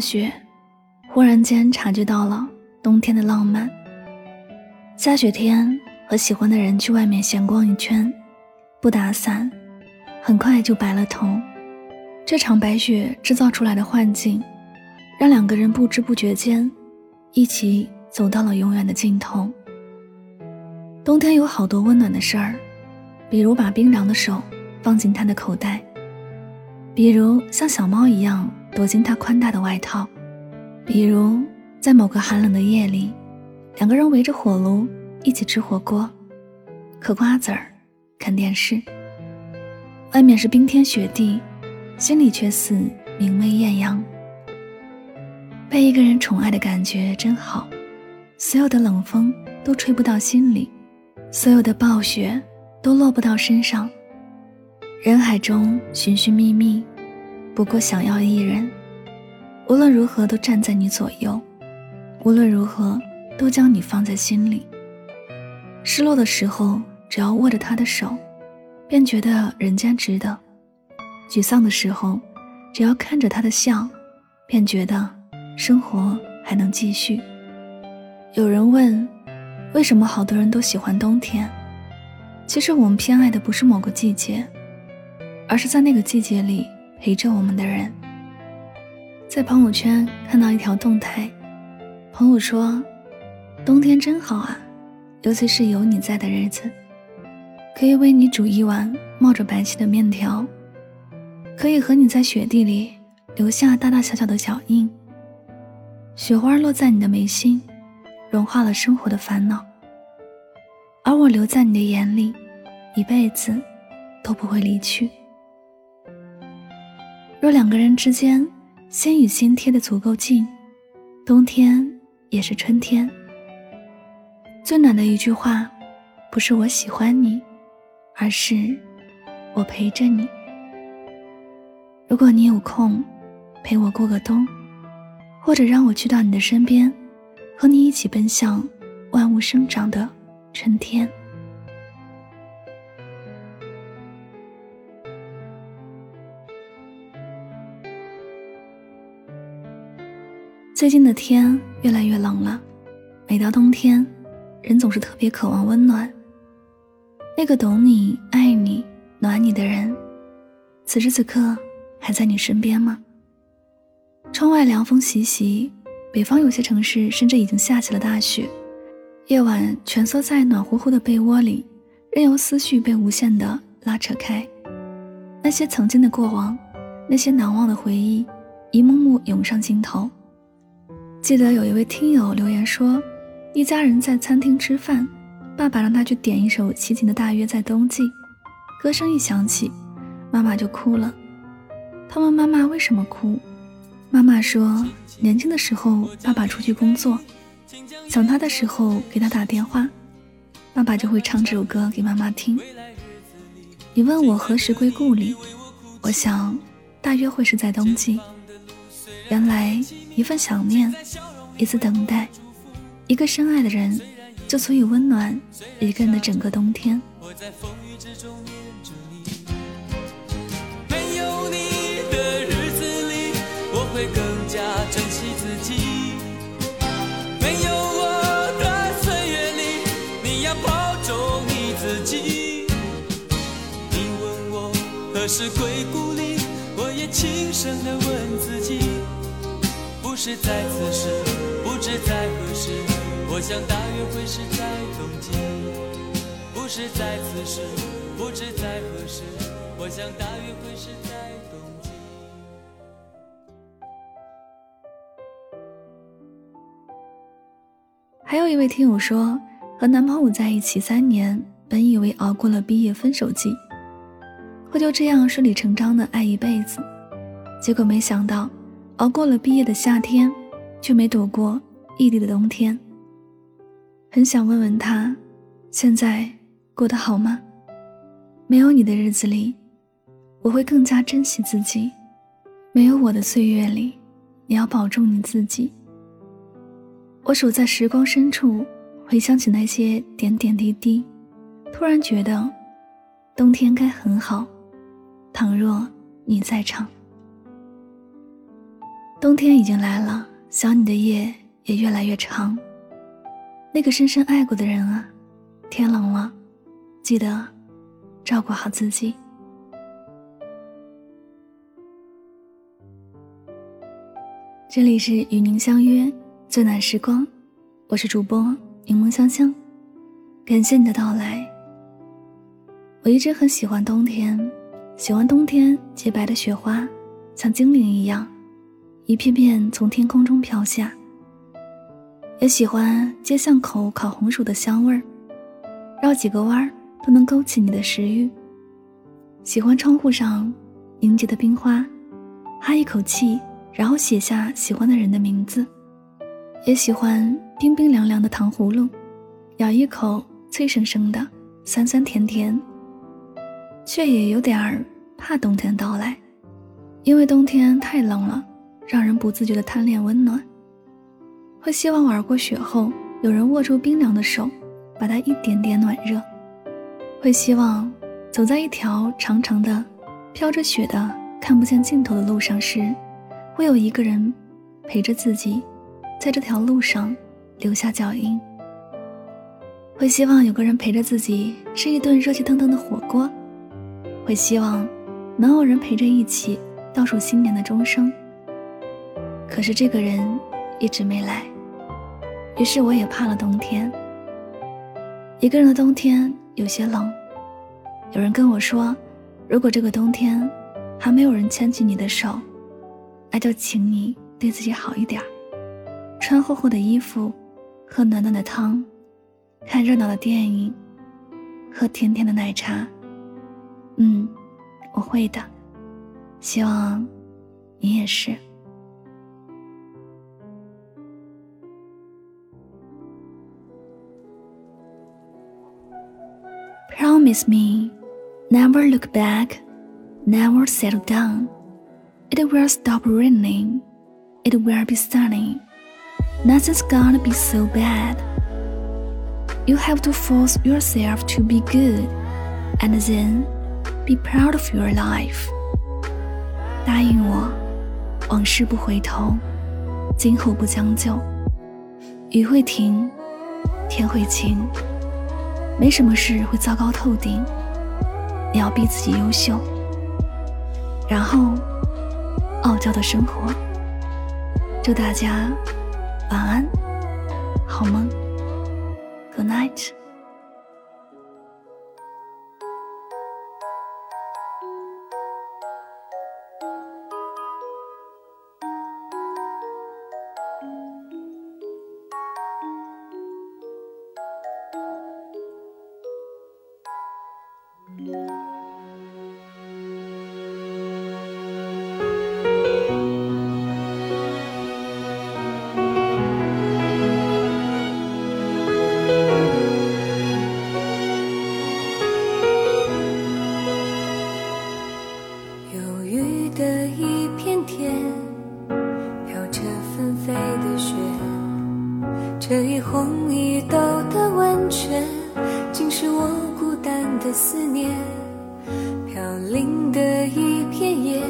雪，忽然间察觉到了冬天的浪漫。下雪天和喜欢的人去外面闲逛一圈，不打伞，很快就白了头。这场白雪制造出来的幻境，让两个人不知不觉间，一起走到了永远的尽头。冬天有好多温暖的事儿，比如把冰凉的手放进他的口袋，比如像小猫一样。躲进他宽大的外套，比如在某个寒冷的夜里，两个人围着火炉一起吃火锅、嗑瓜子儿、看电视。外面是冰天雪地，心里却似明媚艳阳。被一个人宠爱的感觉真好，所有的冷风都吹不到心里，所有的暴雪都落不到身上。人海中寻寻觅觅。不过想要一人，无论如何都站在你左右，无论如何都将你放在心里。失落的时候，只要握着他的手，便觉得人间值得；沮丧的时候，只要看着他的笑，便觉得生活还能继续。有人问，为什么好多人都喜欢冬天？其实我们偏爱的不是某个季节，而是在那个季节里。陪着我们的人，在朋友圈看到一条动态，朋友说：“冬天真好啊，尤其是有你在的日子，可以为你煮一碗冒着白气的面条，可以和你在雪地里留下大大小小的脚印。雪花落在你的眉心，融化了生活的烦恼，而我留在你的眼里，一辈子都不会离去。”两个人之间心与心贴得足够近，冬天也是春天。最暖的一句话，不是我喜欢你，而是我陪着你。如果你有空，陪我过个冬，或者让我去到你的身边，和你一起奔向万物生长的春天。最近的天越来越冷了，每到冬天，人总是特别渴望温暖。那个懂你、爱你、暖你的人，此时此刻还在你身边吗？窗外凉风习习，北方有些城市甚至已经下起了大雪。夜晚蜷缩在暖乎乎的被窝里，任由思绪被无限的拉扯开。那些曾经的过往，那些难忘的回忆，一幕幕涌上心头。记得有一位听友留言说，一家人在餐厅吃饭，爸爸让他去点一首齐秦的《大约在冬季》，歌声一响起，妈妈就哭了。他问妈妈为什么哭，妈妈说，年轻的时候爸爸出去工作，想他的时候给他打电话，爸爸就会唱这首歌给妈妈听。你问我何时归故里，我想大约会是在冬季。原来，一份想念，一次等待，一个深爱的人，就足以温暖一个人的整个冬天。没有你的日子里，我会更加珍惜自己。没有我的岁月里，你要保重你自己。你问我何时归故里，我也轻声地问自己。不是在此时，不知在何时，我想大约会是在冬季。不是在此时，不知在何时，我想大约会是在冬季。还有一位听友说，和男朋友在一起三年，本以为熬过了毕业分手季，会就这样顺理成章的爱一辈子，结果没想到。熬过了毕业的夏天，却没躲过异地的冬天。很想问问他，现在过得好吗？没有你的日子里，我会更加珍惜自己；没有我的岁月里，你要保重你自己。我守在时光深处，回想起那些点点滴滴，突然觉得，冬天该很好。倘若你在场，冬天已经来了，想你的夜也越来越长。那个深深爱过的人啊，天冷了，记得照顾好自己。这里是与您相约。最暖时光，我是主播柠檬香香，感谢你的到来。我一直很喜欢冬天，喜欢冬天洁白的雪花，像精灵一样，一片片从天空中飘下。也喜欢街巷口烤红薯的香味儿，绕几个弯儿都能勾起你的食欲。喜欢窗户上凝结的冰花，哈一口气，然后写下喜欢的人的名字。也喜欢冰冰凉凉的糖葫芦，咬一口脆生生的，酸酸甜甜。却也有点儿怕冬天到来，因为冬天太冷了，让人不自觉的贪恋温暖。会希望玩过雪后，有人握住冰凉的手，把它一点点暖热。会希望走在一条长长的、飘着雪的、看不见尽头的路上时，会有一个人陪着自己。在这条路上留下脚印，会希望有个人陪着自己吃一顿热气腾腾的火锅，会希望能有人陪着一起倒数新年的钟声。可是这个人一直没来，于是我也怕了冬天。一个人的冬天有些冷，有人跟我说，如果这个冬天还没有人牵起你的手，那就请你对自己好一点。穿厚厚的衣服，喝暖暖的汤，看热闹的电影，喝甜甜的奶茶。嗯，我会的，希望你也是。Promise me, never look back, never settle down. It will stop raining, it will be sunny. Nothing's gonna be so bad. You have to force yourself to be good and then be proud of your life. 答应我，往事不回头，今后不将就。雨会停，天会晴， 没什么事会糟糕透顶。也要逼自己优秀，然后傲娇的生活。祝大家！晚安，好梦，Good night。这一红一豆的温泉，竟是我孤单的思念。飘零的一片叶，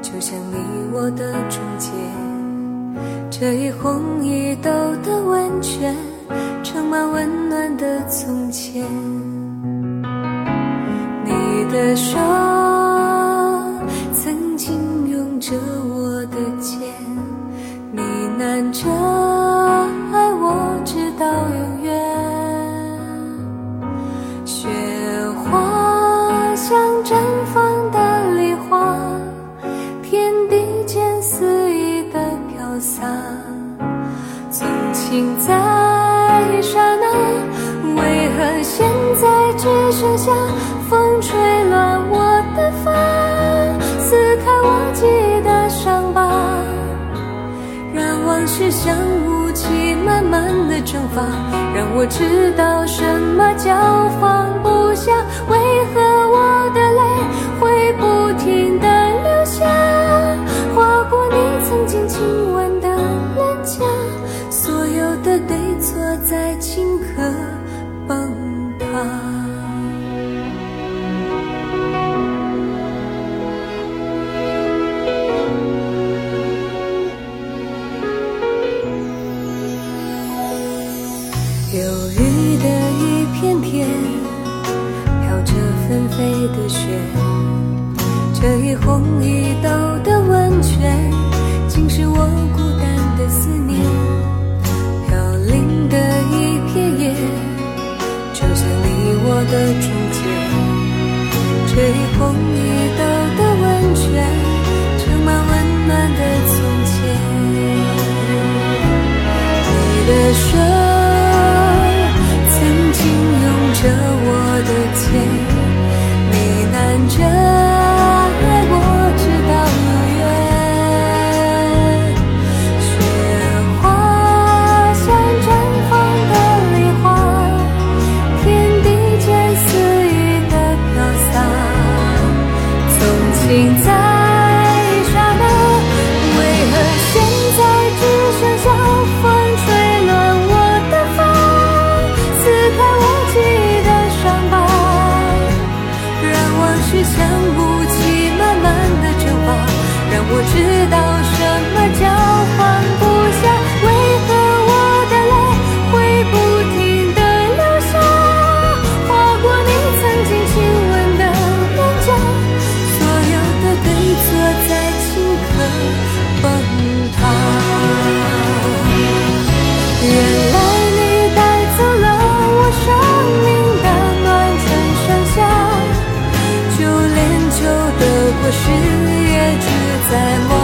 就像你我的终结。这一红一豆的温泉，盛满温暖的从前。你的手曾经拥着我的肩，呢喃着。是像雾气慢慢的蒸发，让我知道什么叫放不下。为何我的泪会不停的流下，划过你曾经亲吻的脸颊。所有的对错在。的春天，这一红一豆的温泉，盛满温暖的从前。你的手。或许也只在梦。